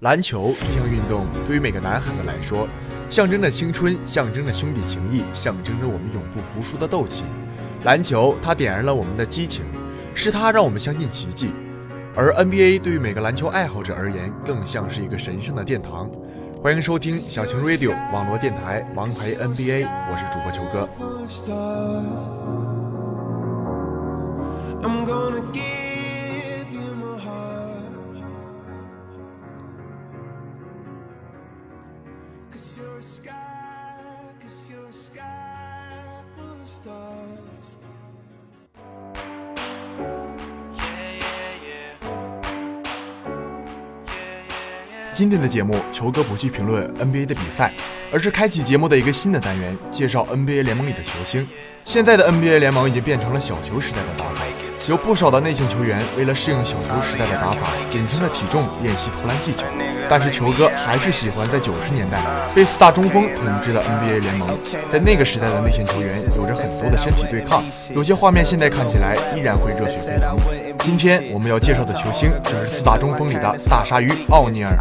篮球这项运动对于每个男孩子来说，象征着青春，象征着兄弟情谊，象征着我们永不服输的斗气。篮球它点燃了我们的激情，是它让我们相信奇迹。而 NBA 对于每个篮球爱好者而言，更像是一个神圣的殿堂。欢迎收听小晴 Radio 网络电台《王牌 NBA》，我是主播球哥。I'm gonna get 今天的节目，球哥不去评论 NBA 的比赛，而是开启节目的一个新的单元，介绍 NBA 联盟里的球星。现在的 NBA 联盟已经变成了小球时代的打法，有不少的内线球员为了适应小球时代的打法，减轻了体重，练习投篮技巧。但是球哥还是喜欢在九十年代被四大中锋统治的 NBA 联盟，在那个时代的内线球员有着很多的身体对抗，有些画面现在看起来依然会热血沸腾。今天我们要介绍的球星就是四大中锋里的大鲨鱼奥尼尔。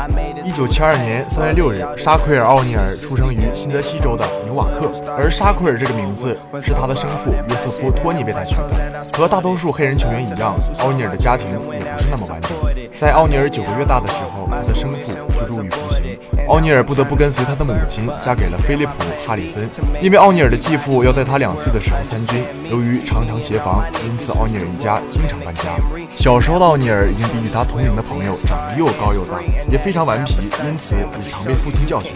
一九七二年三月六日，沙奎尔·奥尼尔出生于新泽西州的纽瓦克，而沙奎尔这个名字是他的生父约瑟夫·托尼为他取的。和大多数黑人球员一样，奥尼尔的家庭也不是那么完整。在奥尼尔九个月大的时候，他的生父就入狱服刑，奥尼尔不得不跟随他的母亲嫁给了菲利普·哈里森。因为奥尼尔的继父要在他两岁的时候参军，由于常常协防，因此奥尼尔一家经常搬家。小时候的奥尼尔已经比与他同龄的朋友长得又高又大，也非常顽皮，因此也常被父亲教训。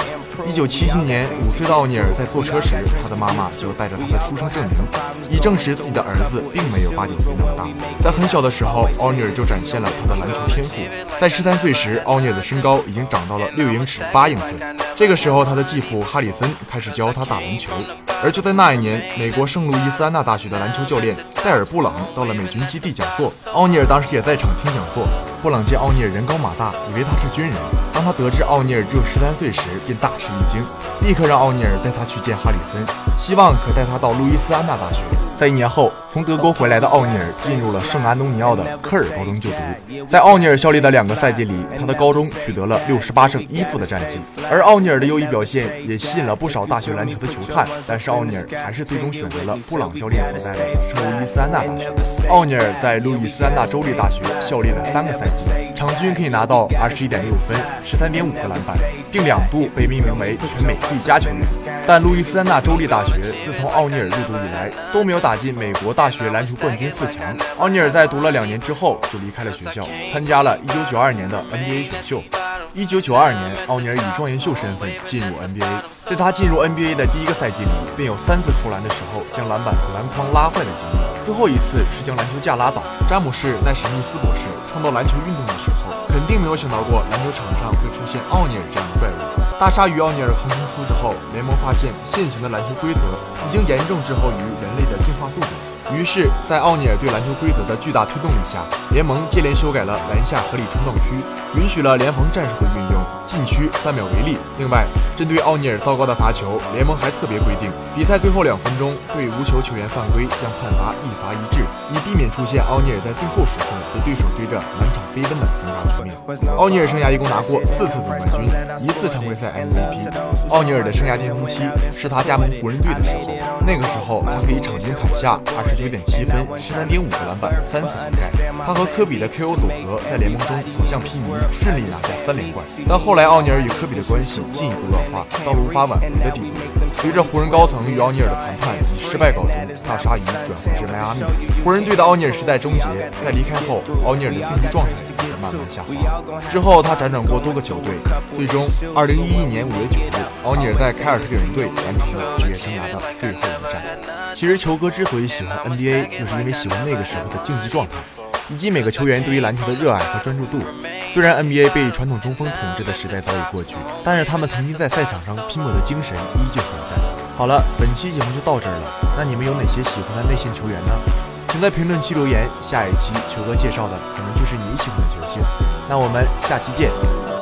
一九七七年，五岁的奥尼尔在坐车时，他的妈妈就带着他的出生证明，以证实自己的儿子并没有八九岁那么大。在很小的时候，奥尼尔就展现了他的篮球天赋。在十三岁时，奥尼尔的身高已经长到了六英尺八英寸。这个时候，他的继父哈里森开始教他打篮球。而就在那一年，美国圣路易斯安那大学的篮球教练戴尔·布朗到了美军基地讲座，奥尼尔当时也在场听讲座。布朗见奥尼尔人高马大，以为他是军人。当他得知奥尼尔只有十三岁时，便大吃一惊，立刻让奥尼尔带他去见哈里森，希望可带他到路易斯安那大学。在一年后，从德国回来的奥尼尔进入了圣安东尼奥的科尔高中就读。在奥尼尔效力的两个赛季里，他的高中取得了六十八胜一负的战绩。而奥尼尔的优异表现也吸引了不少大学篮球的球探，但是奥尼尔还是最终选择了布朗教练所在的圣路易斯安那大学。奥尼尔在路易斯安那州立大学效力了三个赛季，场均可以拿到二十一点六分、十三点五个篮板，并两度被命名为全美最佳球员。但路易斯安那州立大学自从奥尼尔入读以来，都没有打。进美国大学篮球冠军四强。奥尼尔在读了两年之后就离开了学校，参加了1992年的 NBA 选秀。1992年，奥尼尔以状元秀身份进入 NBA。在他进入 NBA 的第一个赛季里，便有三次投篮的时候将篮板和篮筐拉坏的经历。最后一次是将篮球架拉倒。詹姆士奈史密斯博士创造篮球运动的时候，肯定没有想到过篮球场上会出现奥尼尔这样。大鲨鱼奥尼尔横空出世后，联盟发现现行的篮球规则已经严重滞后于人类的进化速度。于是，在奥尼尔对篮球规则的巨大推动力下，联盟接连修改了篮下合理冲撞区，允许了联盟战术的运用，禁区三秒为例。另外，针对奥尼尔糟糕的罚球，联盟还特别规定，比赛最后两分钟对无球球员犯规将判罚一罚一掷，以避免出现奥尼尔在最后时刻被对手追着满场飞奔的尴尬局面。奥尼尔生涯一共拿过四次总冠军，一次常规赛。MVP。奥尼尔的生涯巅峰期是他加盟湖人队的时候，那个时候他可以场均砍下二十九点七分、十三点五个篮板、三次覆盖。他和科比的 KO 组合在联盟中所向披靡，顺利拿下三连冠。但后来奥尼尔与科比的关系进一步恶化，到了无法挽回的地步。随着湖人高层与奥尼尔的谈判以失败告终，大鲨鱼转回至迈阿密。湖人队的奥尼尔时代终结，在离开后，奥尼尔的竞技状态也慢慢下滑。之后他辗转过多个球队，最终二零一一。一年五月九日，奥尼尔在凯尔特人队完成了职业生涯的最后一战。其实，球哥之所以喜欢 NBA，就是因为喜欢那个时候的竞技状态，以及每个球员对于篮球的热爱和专注度。虽然 NBA 被传统中锋统治的时代早已过去，但是他们曾经在赛场上拼搏的精神依旧存在。好了，本期节目就到这儿了。那你们有哪些喜欢的内线球员呢？请在评论区留言。下一期球哥介绍的可能就是你喜欢的球星。那我们下期见。